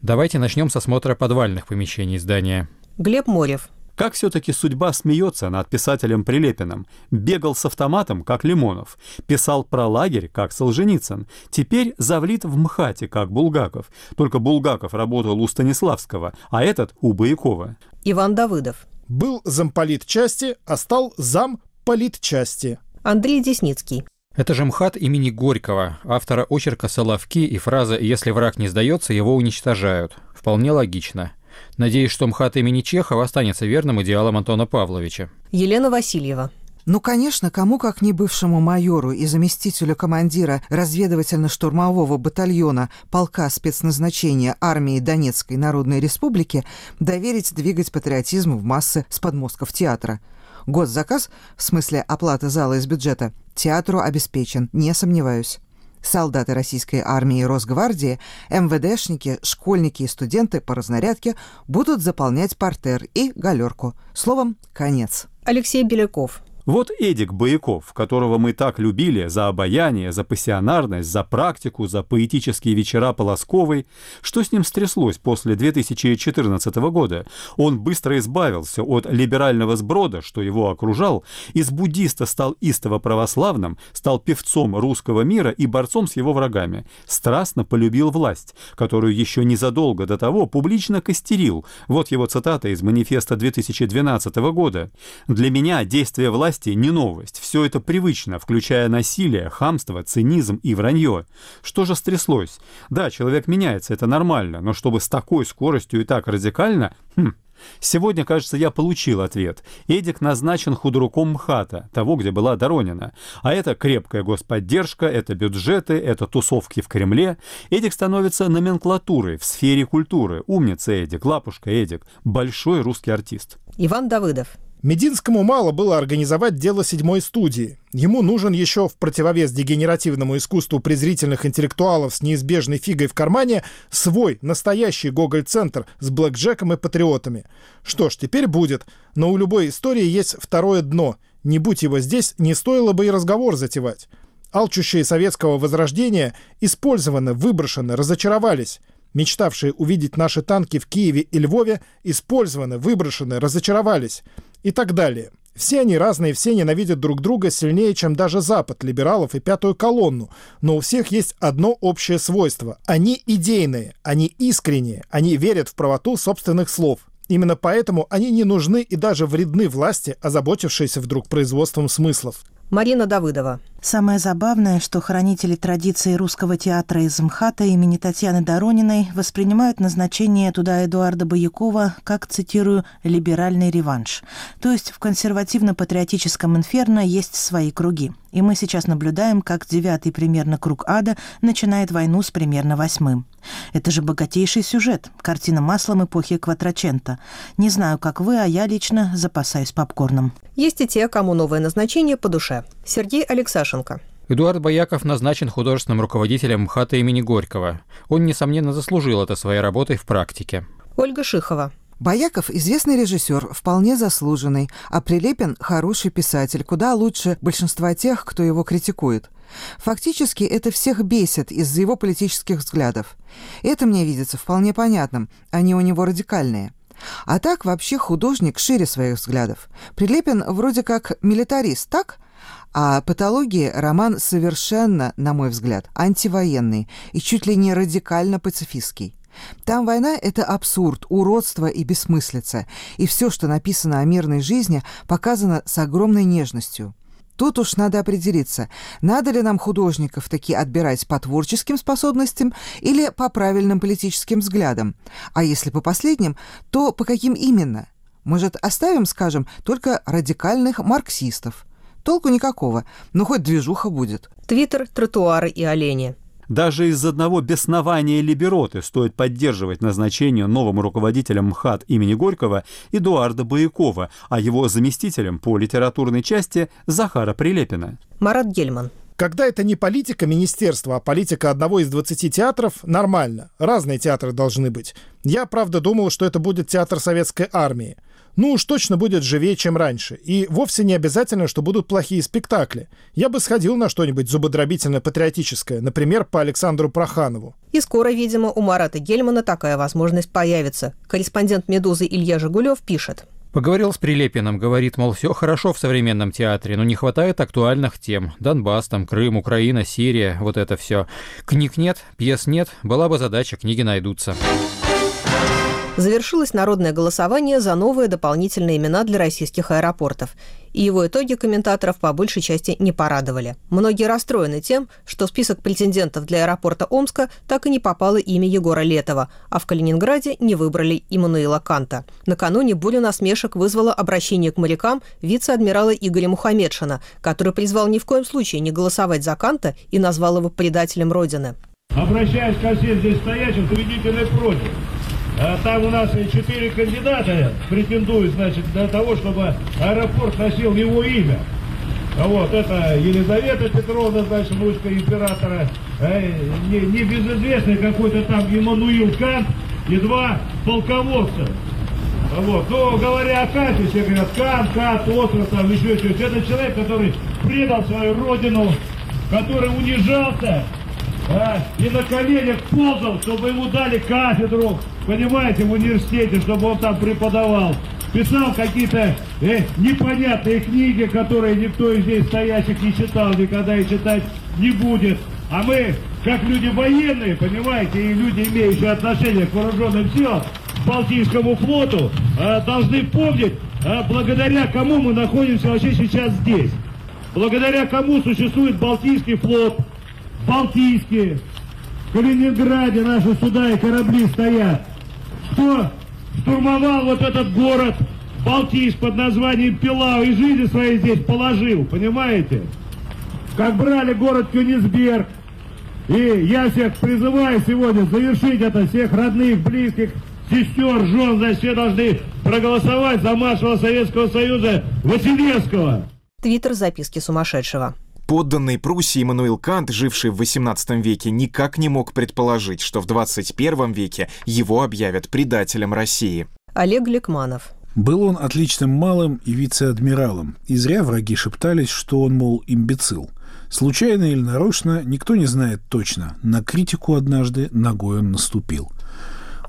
Давайте начнем с осмотра подвальных помещений здания. Глеб Морев. Как все-таки судьба смеется над писателем Прилепиным. Бегал с автоматом, как Лимонов. Писал про лагерь, как Солженицын. Теперь завлит в МХАТе, как Булгаков. Только Булгаков работал у Станиславского, а этот у Боякова. Иван Давыдов. Был замполит части, а стал зам политчасти. Андрей Десницкий. Это же МХАТ имени Горького, автора очерка «Соловки» и фраза «Если враг не сдается, его уничтожают». Вполне логично. Надеюсь, что МХАТ имени Чехова останется верным идеалом Антона Павловича. Елена Васильева. Ну, конечно, кому как не бывшему майору и заместителю командира разведывательно-штурмового батальона полка спецназначения армии Донецкой Народной Республики доверить двигать патриотизм в массы с подмостков театра. Госзаказ, в смысле оплаты зала из бюджета, театру обеспечен, не сомневаюсь. Солдаты российской армии и Росгвардии, МВДшники, школьники и студенты по разнарядке будут заполнять портер и галерку. Словом, конец. Алексей Беляков. Вот Эдик Бояков, которого мы так любили за обаяние, за пассионарность, за практику, за поэтические вечера Полосковой. Что с ним стряслось после 2014 года? Он быстро избавился от либерального сброда, что его окружал, из буддиста стал истово православным, стал певцом русского мира и борцом с его врагами. Страстно полюбил власть, которую еще незадолго до того публично костерил. Вот его цитата из манифеста 2012 года. «Для меня действие власти власти не новость. Все это привычно, включая насилие, хамство, цинизм и вранье. Что же стряслось? Да, человек меняется, это нормально, но чтобы с такой скоростью и так радикально... Хм, Сегодня, кажется, я получил ответ. Эдик назначен худруком МХАТа, того, где была Доронина. А это крепкая господдержка, это бюджеты, это тусовки в Кремле. Эдик становится номенклатурой в сфере культуры. Умница Эдик, лапушка Эдик, большой русский артист. Иван Давыдов. Мединскому мало было организовать дело седьмой студии. Ему нужен еще в противовес дегенеративному искусству презрительных интеллектуалов с неизбежной фигой в кармане свой, настоящий Гоголь-центр с блэкджеком и патриотами. Что ж, теперь будет. Но у любой истории есть второе дно. Не будь его здесь, не стоило бы и разговор затевать. Алчущие советского возрождения использованы, выброшены, разочаровались мечтавшие увидеть наши танки в Киеве и Львове, использованы, выброшены, разочаровались и так далее. Все они разные, все ненавидят друг друга сильнее, чем даже Запад, либералов и пятую колонну. Но у всех есть одно общее свойство. Они идейные, они искренние, они верят в правоту собственных слов. Именно поэтому они не нужны и даже вредны власти, озаботившейся вдруг производством смыслов. Марина Давыдова. Самое забавное, что хранители традиции русского театра из МХАТа имени Татьяны Дорониной воспринимают назначение туда Эдуарда Боякова как, цитирую, «либеральный реванш». То есть в консервативно-патриотическом инферно есть свои круги. И мы сейчас наблюдаем, как девятый примерно круг ада начинает войну с примерно восьмым. Это же богатейший сюжет, картина маслом эпохи Кватрачента. Не знаю, как вы, а я лично запасаюсь попкорном. Есть и те, кому новое назначение по душе. Сергей Алексашенко. Эдуард Бояков назначен художественным руководителем МХАТа имени Горького. Он, несомненно, заслужил это своей работой в практике. Ольга Шихова. Бояков – известный режиссер, вполне заслуженный, а Прилепин – хороший писатель, куда лучше большинства тех, кто его критикует. Фактически это всех бесит из-за его политических взглядов. Это мне видится вполне понятным, они у него радикальные. А так вообще художник шире своих взглядов. Прилепин вроде как милитарист, так? А патологии роман совершенно, на мой взгляд, антивоенный и чуть ли не радикально пацифистский. Там война — это абсурд, уродство и бессмыслица, и все, что написано о мирной жизни, показано с огромной нежностью. Тут уж надо определиться, надо ли нам художников таки отбирать по творческим способностям или по правильным политическим взглядам. А если по последним, то по каким именно? Может, оставим, скажем, только радикальных марксистов? Толку никакого, но хоть движуха будет. Твиттер, тротуары и олени. Даже из одного беснования либероты стоит поддерживать назначение новым руководителем МХАТ имени Горького Эдуарда Боякова, а его заместителем по литературной части Захара Прилепина. Марат Гельман. Когда это не политика министерства, а политика одного из 20 театров, нормально. Разные театры должны быть. Я, правда, думал, что это будет театр советской армии ну уж точно будет живее, чем раньше. И вовсе не обязательно, что будут плохие спектакли. Я бы сходил на что-нибудь зубодробительно-патриотическое, например, по Александру Проханову. И скоро, видимо, у Марата Гельмана такая возможность появится. Корреспондент «Медузы» Илья Жигулев пишет. Поговорил с Прилепиным, говорит, мол, все хорошо в современном театре, но не хватает актуальных тем. Донбасс, там, Крым, Украина, Сирия, вот это все. Книг нет, пьес нет, была бы задача, книги найдутся. Завершилось народное голосование за новые дополнительные имена для российских аэропортов. И его итоги комментаторов по большей части не порадовали. Многие расстроены тем, что в список претендентов для аэропорта Омска так и не попало имя Егора Летова, а в Калининграде не выбрали Иммануила Канта. Накануне бурю насмешек вызвало обращение к морякам вице-адмирала Игоря Мухамедшина, который призвал ни в коем случае не голосовать за Канта и назвал его предателем Родины. Обращаясь ко всем здесь стоящим, победителей против. А там у нас четыре кандидата претендуют, значит, для того, чтобы аэропорт носил его имя. А вот, это Елизавета Петровна, значит, внучка императора, э, не, не безызвестный какой-то там Иммануил Кант и два полководца. А вот, но говоря о Канте, все говорят, Кант, Кант, остров, там еще что-то. Это человек, который предал свою родину, который унижался, а, и на коленях ползал, чтобы ему дали кафедру, понимаете, в университете, чтобы он там преподавал. Писал какие-то э, непонятные книги, которые никто из здесь стоящих не читал, никогда и читать не будет. А мы, как люди военные, понимаете, и люди, имеющие отношение к вооруженным силам, к Балтийскому флоту, э, должны помнить, э, благодаря кому мы находимся вообще сейчас здесь. Благодаря кому существует Балтийский флот, Балтийские, в Калининграде наши суда и корабли стоят. Кто штурмовал вот этот город Балтийск под названием Пилау и жизни своей здесь положил, понимаете? Как брали город Кёнигсберг. И я всех призываю сегодня завершить это, всех родных, близких, сестер, жен, значит, все должны проголосовать за маршала Советского Союза Василевского. Твиттер записки сумасшедшего. Подданный Пруссии Иммануил Кант, живший в XVIII веке, никак не мог предположить, что в XXI веке его объявят предателем России. Олег Лекманов. Был он отличным малым и вице-адмиралом, и зря враги шептались, что он, мол, имбецил. Случайно или нарочно, никто не знает точно. На критику однажды ногой он наступил.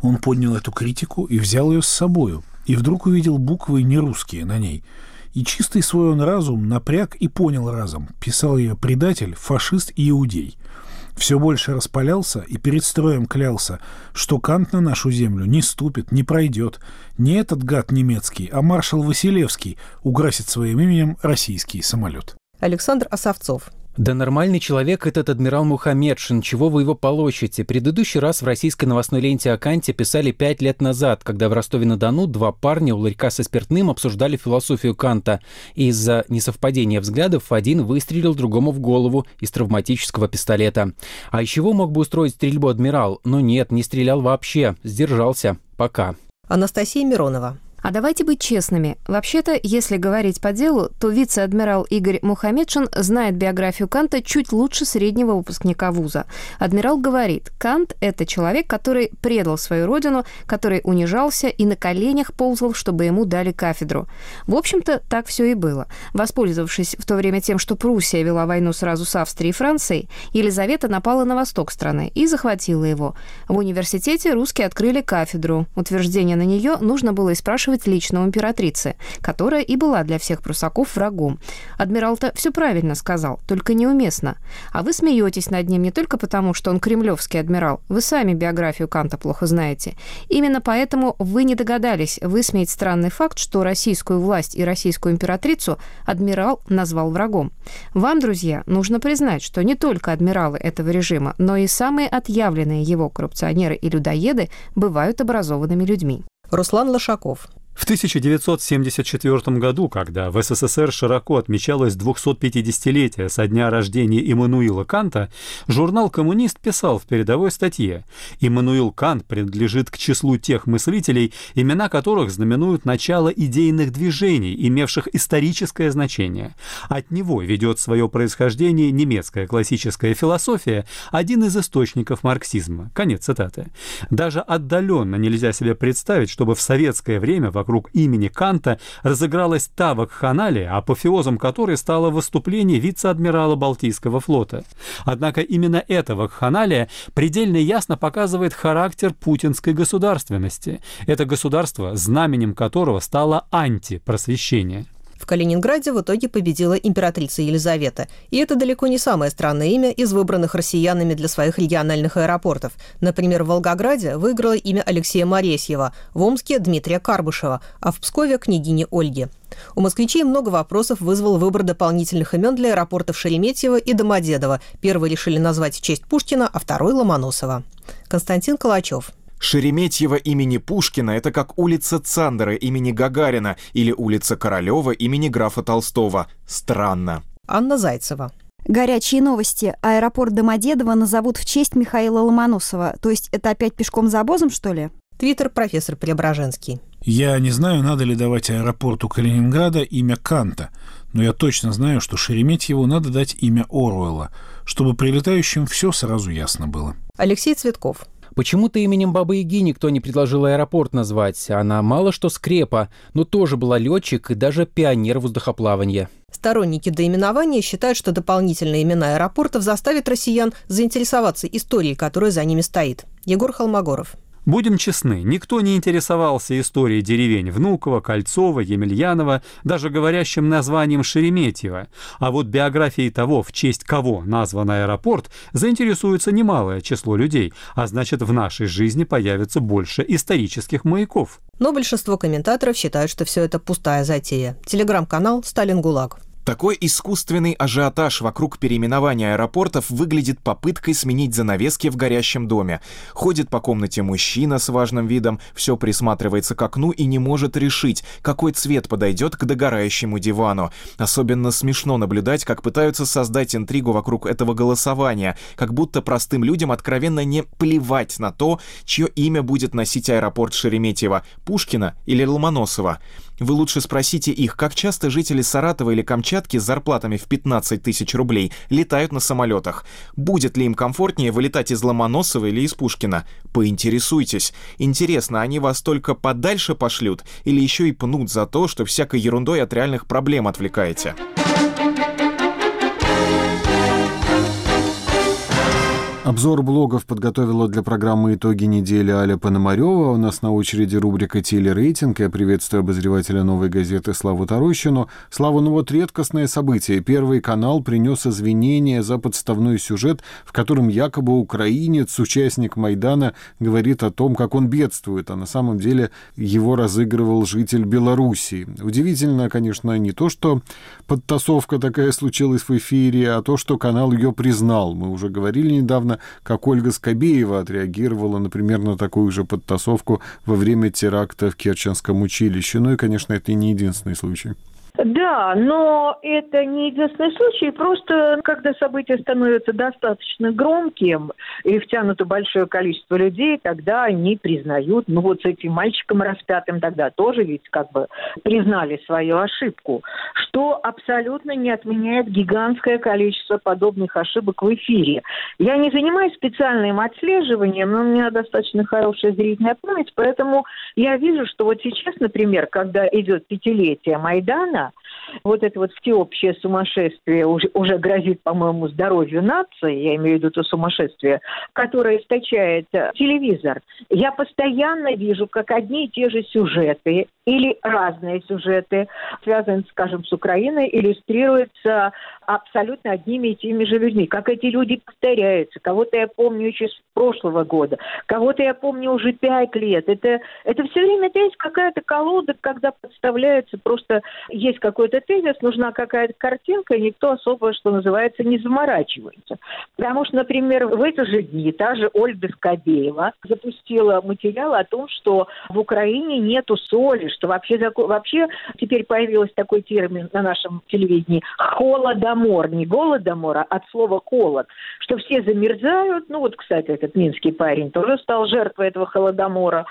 Он поднял эту критику и взял ее с собою, и вдруг увидел буквы нерусские на ней – и чистый свой он разум напряг и понял разом. Писал я предатель, фашист и иудей. Все больше распалялся и перед строем клялся, что Кант на нашу землю не ступит, не пройдет. Не этот гад немецкий, а маршал Василевский уграсит своим именем российский самолет. Александр Осовцов. Да нормальный человек этот адмирал Мухаммедшин, чего вы его полощете? Предыдущий раз в российской новостной ленте о Канте писали пять лет назад, когда в Ростове-на-Дону два парня у ларька со спиртным обсуждали философию Канта. Из-за несовпадения взглядов один выстрелил другому в голову из травматического пистолета. А из чего мог бы устроить стрельбу адмирал? Но нет, не стрелял вообще, сдержался. Пока. Анастасия Миронова. А давайте быть честными. Вообще-то, если говорить по делу, то вице-адмирал Игорь Мухамедшин знает биографию Канта чуть лучше среднего выпускника вуза. Адмирал говорит, Кант — это человек, который предал свою родину, который унижался и на коленях ползал, чтобы ему дали кафедру. В общем-то, так все и было. Воспользовавшись в то время тем, что Пруссия вела войну сразу с Австрией и Францией, Елизавета напала на восток страны и захватила его. В университете русские открыли кафедру. Утверждение на нее нужно было и спрашивать поддерживать лично у императрицы, которая и была для всех прусаков врагом. Адмирал-то все правильно сказал, только неуместно. А вы смеетесь над ним не только потому, что он кремлевский адмирал. Вы сами биографию Канта плохо знаете. Именно поэтому вы не догадались высмеять странный факт, что российскую власть и российскую императрицу адмирал назвал врагом. Вам, друзья, нужно признать, что не только адмиралы этого режима, но и самые отъявленные его коррупционеры и людоеды бывают образованными людьми. Руслан Лошаков. В 1974 году, когда в СССР широко отмечалось 250-летие со дня рождения Иммануила Канта, журнал «Коммунист» писал в передовой статье «Иммануил Кант принадлежит к числу тех мыслителей, имена которых знаменуют начало идейных движений, имевших историческое значение. От него ведет свое происхождение немецкая классическая философия, один из источников марксизма». Конец цитаты. Даже отдаленно нельзя себе представить, чтобы в советское время вокруг вокруг имени Канта разыгралась та вакханалия, апофеозом которой стало выступление вице-адмирала Балтийского флота. Однако именно эта вакханалия предельно ясно показывает характер путинской государственности. Это государство, знаменем которого стало антипросвещение. В Калининграде в итоге победила императрица Елизавета. И это далеко не самое странное имя из выбранных россиянами для своих региональных аэропортов. Например, в Волгограде выиграло имя Алексея Моресьева, в Омске – Дмитрия Карбышева, а в Пскове – княгини Ольги. У москвичей много вопросов вызвал выбор дополнительных имен для аэропортов Шереметьево и Домодедово. Первый решили назвать в честь Пушкина, а второй – Ломоносова. Константин Калачев. Шереметьево имени Пушкина – это как улица Цандера имени Гагарина или улица Королева имени графа Толстого. Странно. Анна Зайцева. Горячие новости. Аэропорт Домодедово назовут в честь Михаила Ломоносова. То есть это опять пешком за обозом, что ли? Твиттер профессор Преображенский. Я не знаю, надо ли давать аэропорту Калининграда имя Канта, но я точно знаю, что Шереметьеву надо дать имя Оруэлла, чтобы прилетающим все сразу ясно было. Алексей Цветков. Почему-то именем Бабы Яги никто не предложил аэропорт назвать. Она мало что скрепа, но тоже была летчик и даже пионер воздухоплавания. Сторонники доименования считают, что дополнительные имена аэропортов заставят россиян заинтересоваться историей, которая за ними стоит. Егор Холмогоров. Будем честны, никто не интересовался историей деревень Внуково, Кольцова, Емельянова, даже говорящим названием Шереметьево. А вот биографией того, в честь кого назван аэропорт, заинтересуется немалое число людей, а значит в нашей жизни появится больше исторических маяков. Но большинство комментаторов считают, что все это пустая затея. Телеграм-канал «Сталин ГУЛАГ». Такой искусственный ажиотаж вокруг переименования аэропортов выглядит попыткой сменить занавески в горящем доме. Ходит по комнате мужчина с важным видом, все присматривается к окну и не может решить, какой цвет подойдет к догорающему дивану. Особенно смешно наблюдать, как пытаются создать интригу вокруг этого голосования, как будто простым людям откровенно не плевать на то, чье имя будет носить аэропорт Шереметьево, Пушкина или Ломоносова. Вы лучше спросите их, как часто жители Саратова или Камчатки с зарплатами в 15 тысяч рублей летают на самолетах. Будет ли им комфортнее вылетать из Ломоносова или из Пушкина? Поинтересуйтесь. Интересно, они вас только подальше пошлют или еще и пнут за то, что всякой ерундой от реальных проблем отвлекаете? Обзор блогов подготовила для программы «Итоги недели» Аля Пономарева. У нас на очереди рубрика «Телерейтинг». Я приветствую обозревателя «Новой газеты» Славу Тарощину. Слава, ну вот редкостное событие. Первый канал принес извинения за подставной сюжет, в котором якобы украинец, участник Майдана, говорит о том, как он бедствует, а на самом деле его разыгрывал житель Белоруссии. Удивительно, конечно, не то, что подтасовка такая случилась в эфире, а то, что канал ее признал. Мы уже говорили недавно как Ольга Скобеева отреагировала, например, на такую же подтасовку во время теракта в Керченском училище. Ну и, конечно, это не единственный случай. Да, но это не единственный случай. Просто когда события становятся достаточно громким и втянуто большое количество людей, тогда они признают, ну вот с этим мальчиком распятым тогда тоже ведь как бы признали свою ошибку, что абсолютно не отменяет гигантское количество подобных ошибок в эфире. Я не занимаюсь специальным отслеживанием, но у меня достаточно хорошая зрительная память, поэтому я вижу, что вот сейчас, например, когда идет пятилетие Майдана, вот это вот всеобщее сумасшествие уже, уже грозит, по-моему, здоровью нации, я имею в виду то сумасшествие, которое источает э, телевизор. Я постоянно вижу, как одни и те же сюжеты или разные сюжеты, связанные, скажем, с Украиной, иллюстрируются абсолютно одними и теми же людьми. Как эти люди повторяются. Кого-то я помню еще с прошлого года, кого-то я помню уже пять лет. Это, это все время есть какая-то колода, когда подставляется просто есть какой-то тезис, нужна какая-то картинка, и никто особо, что называется, не заморачивается. Потому что, например, в эти же дни та же Ольга Скобеева запустила материал о том, что в Украине нету соли, что вообще, вообще теперь появился такой термин на нашем телевидении «холодомор». Не голодомор, а от слова «холод». Что все замерзают. Ну вот, кстати, этот минский парень тоже стал жертвой этого холодомора.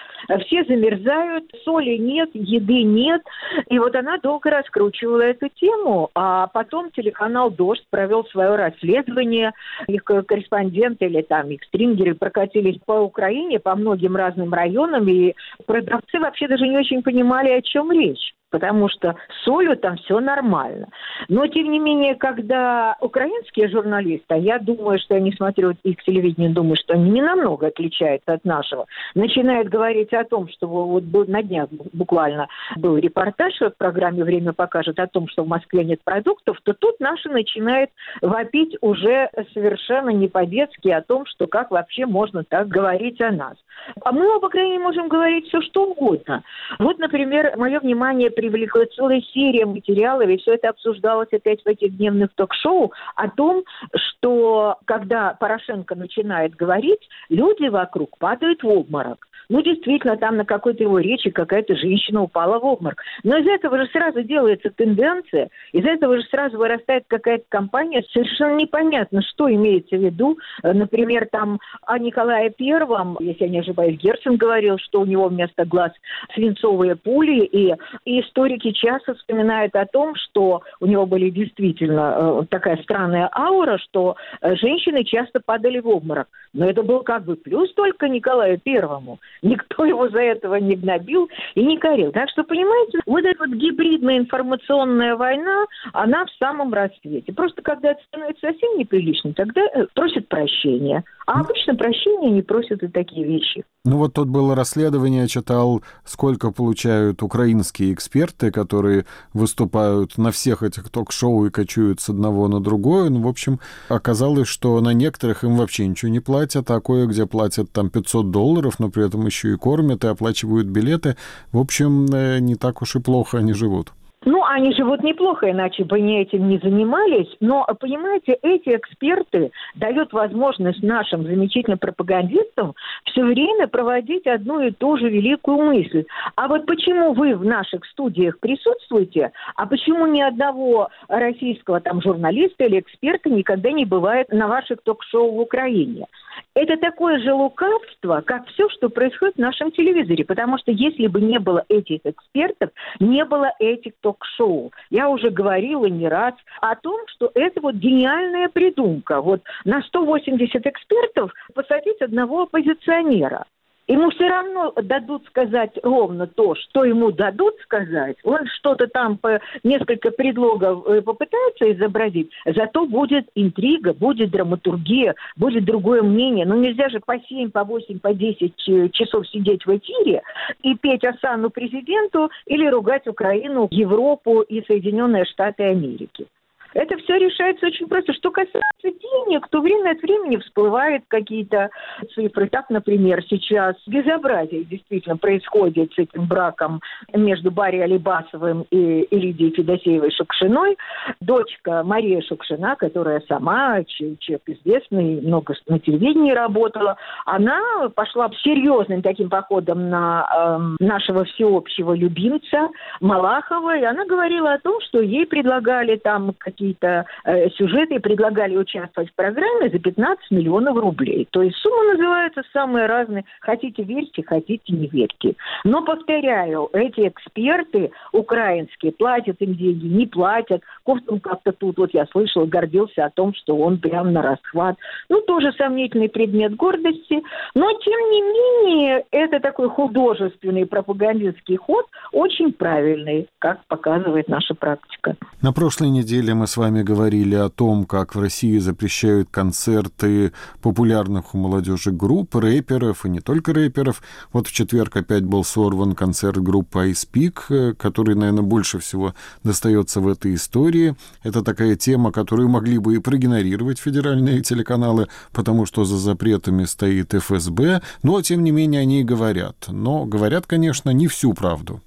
Все замерзают, соли нет, еды нет. И вот она долго раскручивала эту тему, а потом телеканал «Дождь» провел свое расследование. Их корреспонденты или там их стрингеры прокатились по Украине, по многим разным районам, и продавцы вообще даже не очень понимали, о чем речь потому что с солью там все нормально. Но, тем не менее, когда украинские журналисты, а я думаю, что я не смотрю их телевидение, думаю, что они не намного отличаются от нашего, начинают говорить о том, что вот на днях буквально был репортаж в программе «Время покажет» о том, что в Москве нет продуктов, то тут наши начинают вопить уже совершенно не по-детски о том, что как вообще можно так говорить о нас. А мы, крайней мере, можем говорить все, что угодно. Вот, например, мое внимание привлекла целая серия материалов, и все это обсуждалось опять в этих дневных ток-шоу, о том, что когда Порошенко начинает говорить, люди вокруг падают в обморок. Ну, действительно, там на какой-то его речи какая-то женщина упала в обморок. Но из этого же сразу делается тенденция, из этого же сразу вырастает какая-то компания. Совершенно непонятно, что имеется в виду. Например, там о Николае Первом, если я не ошибаюсь, Герцен говорил, что у него вместо глаз свинцовые пули, и, и историки часто вспоминают о том, что у него были действительно э, такая странная аура, что э, женщины часто падали в обморок. Но это был как бы плюс только Николаю Первому. Никто его за этого не гнобил и не корил. Так что, понимаете, вот эта вот гибридная информационная война, она в самом расцвете. Просто когда это становится совсем неприличным, тогда э, просят прощения. А обычно прощения не просят и такие вещи. Ну вот тут было расследование, читал, сколько получают украинские эксперты, которые выступают на всех этих ток-шоу и кочуют с одного на другое. Ну, в общем, оказалось, что на некоторых им вообще ничего не платят, а кое-где платят там 500 долларов, но при этом еще и кормят и оплачивают билеты. В общем, э, не так уж и плохо они живут. Ну, они живут неплохо, иначе бы они этим не занимались. Но, понимаете, эти эксперты дают возможность нашим замечательным пропагандистам все время проводить одну и ту же великую мысль. А вот почему вы в наших студиях присутствуете, а почему ни одного российского там журналиста или эксперта никогда не бывает на ваших ток-шоу в Украине? Это такое же лукавство, как все, что происходит в нашем телевизоре. Потому что если бы не было этих экспертов, не было этих ток-шоу. Я уже говорила не раз о том, что это вот гениальная придумка. Вот на 180 экспертов посадить одного оппозиционера. Ему все равно дадут сказать ровно то, что ему дадут сказать. Он что-то там по несколько предлогов э, попытается изобразить, зато будет интрига, будет драматургия, будет другое мнение. Ну нельзя же по 7, по 8, по 10 часов сидеть в эфире и петь осану президенту или ругать Украину, Европу и Соединенные Штаты Америки. Это все решается очень просто. Что касается денег, то время от времени всплывают какие-то цифры. Так, например, сейчас безобразие действительно происходит с этим браком между Барри Алибасовым и, Лидией Федосеевой Шукшиной. Дочка Мария Шукшина, которая сама человек известный, много на телевидении работала, она пошла серьезным таким походом на э, нашего всеобщего любимца Малахова, и она говорила о том, что ей предлагали там какие какие-то э, сюжеты и предлагали участвовать в программе за 15 миллионов рублей. То есть суммы называются самые разные. Хотите верьте, хотите не верьте. Но, повторяю, эти эксперты украинские платят им деньги, не платят. Ковтун как-то тут, вот я слышала, гордился о том, что он прям на расхват. Ну, тоже сомнительный предмет гордости. Но, тем не менее, это такой художественный пропагандистский ход, очень правильный, как показывает наша практика. На прошлой неделе мы с вами говорили о том, как в России запрещают концерты популярных у молодежи групп, рэперов и не только рэперов. Вот в четверг опять был сорван концерт группы Ice Peak, э, который, наверное, больше всего достается в этой истории. Это такая тема, которую могли бы и проигнорировать федеральные телеканалы, потому что за запретами стоит ФСБ, но, тем не менее, они и говорят. Но говорят, конечно, не всю правду.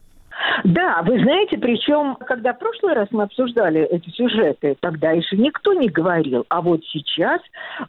Да, вы знаете, причем, когда в прошлый раз мы обсуждали эти сюжеты, тогда еще никто не говорил. А вот сейчас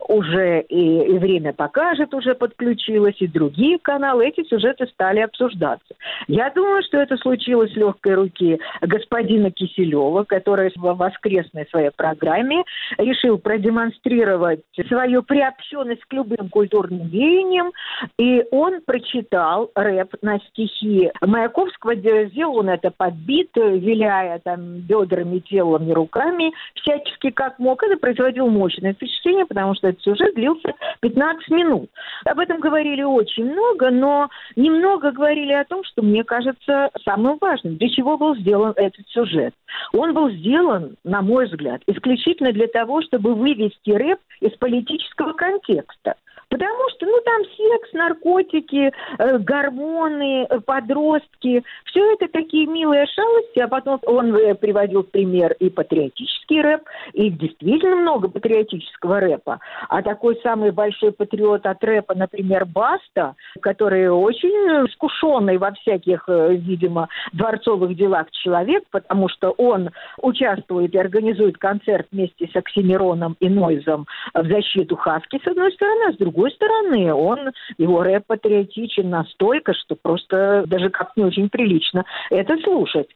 уже и, и время покажет, уже подключилось, и другие каналы, эти сюжеты стали обсуждаться. Я думаю, что это случилось с легкой руки господина Киселева, который в воскресной своей программе решил продемонстрировать свою приобщенность к любым культурным веяниям, и он прочитал рэп на стихи Маяковского, сделал он это подбит, виляя там бедрами, телом и руками, всячески как мог. Это производил мощное впечатление, потому что этот сюжет длился 15 минут. Об этом говорили очень много, но немного говорили о том, что мне кажется самым важным. Для чего был сделан этот сюжет? Он был сделан, на мой взгляд, исключительно для того, чтобы вывести рэп из политического контекста. Потому что, ну, там секс, наркотики, э, гормоны, э, подростки, все это такие милые шалости, а потом он э, приводил пример и патриотический рэп, и действительно много патриотического рэпа. А такой самый большой патриот от рэпа, например, Баста, который очень искушенный во всяких, видимо, дворцовых делах человек, потому что он участвует и организует концерт вместе с Оксимироном и Нойзом в защиту Хаски, с одной стороны, а с другой другой стороны, он, его рэп патриотичен настолько, что просто даже как не очень прилично это слушать.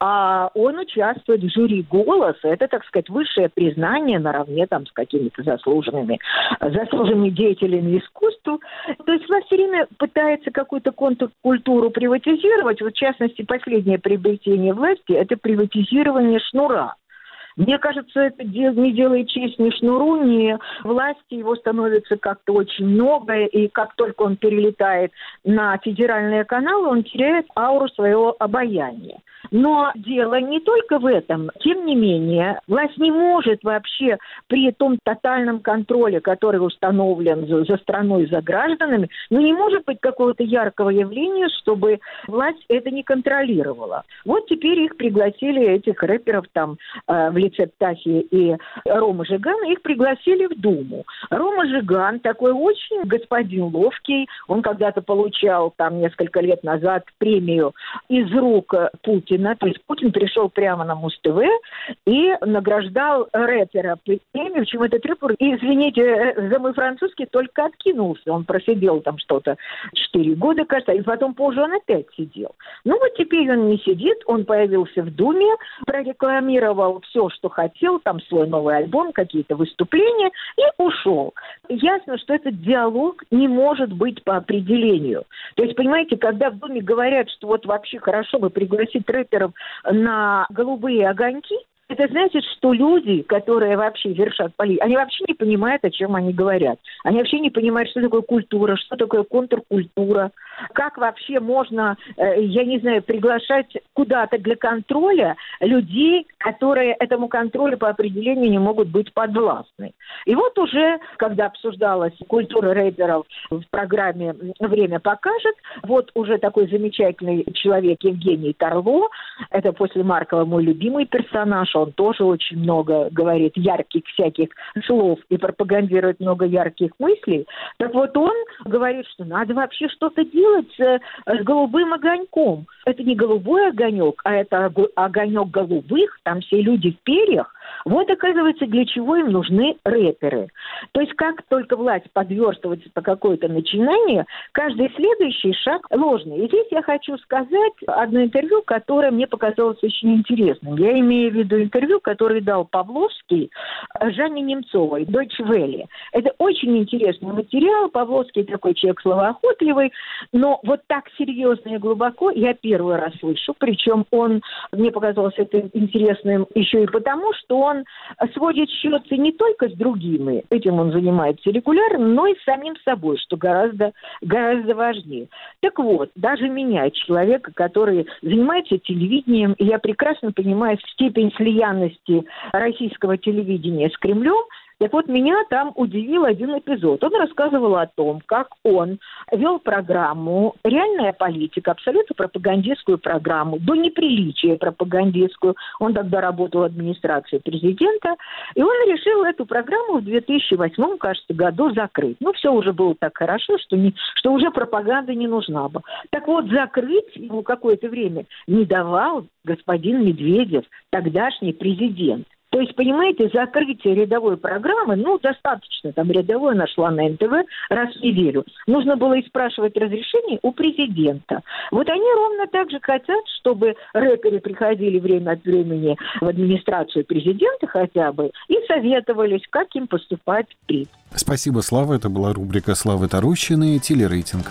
А он участвует в жюри «Голос», это, так сказать, высшее признание наравне там с какими-то заслуженными, заслуженными деятелями искусства. То есть власть все время пытается какую-то контркультуру приватизировать. Вот, в частности, последнее приобретение власти – это приватизирование шнура. Мне кажется, это не делает честь ни Шнуру, ни власти. Его становится как-то очень много, и как только он перелетает на федеральные каналы, он теряет ауру своего обаяния. Но дело не только в этом. Тем не менее, власть не может вообще при том тотальном контроле, который установлен за, за страной, за гражданами, ну не может быть какого-то яркого явления, чтобы власть это не контролировала. Вот теперь их пригласили, этих рэперов там э, в лице Птахи и Рома Жигана, их пригласили в Думу. Рома Жиган такой очень господин ловкий, он когда-то получал там несколько лет назад премию из рук Путина. То есть Путин пришел прямо на Муз-ТВ и награждал рэпера премию, почему этот рэпер, извините э, за мой французский, только откинулся. Он просидел там что-то 4 года, кажется, и потом позже он опять сидел. Ну вот теперь он не сидит, он появился в Думе, прорекламировал все, что хотел, там свой новый альбом, какие-то выступления, и ушел. Ясно, что этот диалог не может быть по определению. То есть, понимаете, когда в Думе говорят, что вот вообще хорошо бы пригласить рэперов на голубые огоньки, это значит, что люди, которые вообще вершат политику, они вообще не понимают, о чем они говорят. Они вообще не понимают, что такое культура, что такое контркультура, как вообще можно, э, я не знаю, приглашать куда-то для контроля людей, которые этому контролю по определению не могут быть подвластны. И вот уже, когда обсуждалась культура рейдеров в программе «Время покажет», вот уже такой замечательный человек Евгений Торло, это после Маркова мой любимый персонаж, он тоже очень много говорит ярких всяких слов и пропагандирует много ярких мыслей. Так вот он говорит, что надо вообще что-то делать с, с голубым огоньком. Это не голубой огонек, а это огонек голубых, там все люди в перьях. Вот, оказывается, для чего им нужны рэперы. То есть, как только власть подверстывается по какое-то начинание, каждый следующий шаг ложный. И здесь я хочу сказать одно интервью, которое мне показалось очень интересным. Я имею в виду интервью, которое дал Павловский Жанне Немцовой, Дочь Вели. Это очень интересный материал. Павловский такой человек словоохотливый, но вот так серьезно и глубоко я первый раз слышу. Причем он, мне показалось это интересным еще и потому, что он сводит счеты не только с другими, этим он занимается регулярно, но и с самим собой, что гораздо, гораздо важнее. Так вот, даже меня, человека, который занимается телевидением, я прекрасно понимаю степень слиянности российского телевидения с Кремлем, так вот, меня там удивил один эпизод. Он рассказывал о том, как он вел программу «Реальная политика», абсолютно пропагандистскую программу, до неприличия пропагандистскую. Он тогда работал в администрации президента. И он решил эту программу в 2008, кажется, году закрыть. Ну, все уже было так хорошо, что, не, что уже пропаганда не нужна бы. Так вот, закрыть ему какое-то время не давал господин Медведев, тогдашний президент. То есть, понимаете, закрытие рядовой программы, ну, достаточно, там рядовой нашла на НТВ раз в неделю. Нужно было и спрашивать разрешение у президента. Вот они ровно так же хотят, чтобы рэперы приходили время от времени в администрацию президента хотя бы и советовались, как им поступать впредь. Спасибо, Слава. Это была рубрика Славы Тарущины «Телерейтинг».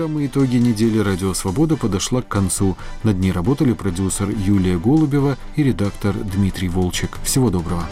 Программа «Итоги недели. Радио Свобода» подошла к концу. Над ней работали продюсер Юлия Голубева и редактор Дмитрий Волчек. Всего доброго.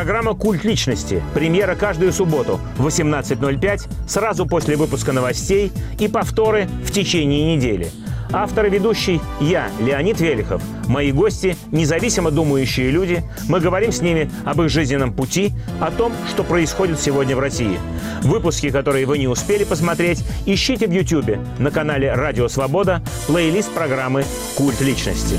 Программа «Культ личности». Премьера каждую субботу в 18.05, сразу после выпуска новостей и повторы в течение недели. Автор и ведущий – я, Леонид Велихов. Мои гости – независимо думающие люди. Мы говорим с ними об их жизненном пути, о том, что происходит сегодня в России. Выпуски, которые вы не успели посмотреть, ищите в YouTube на канале «Радио Свобода» плейлист программы «Культ личности».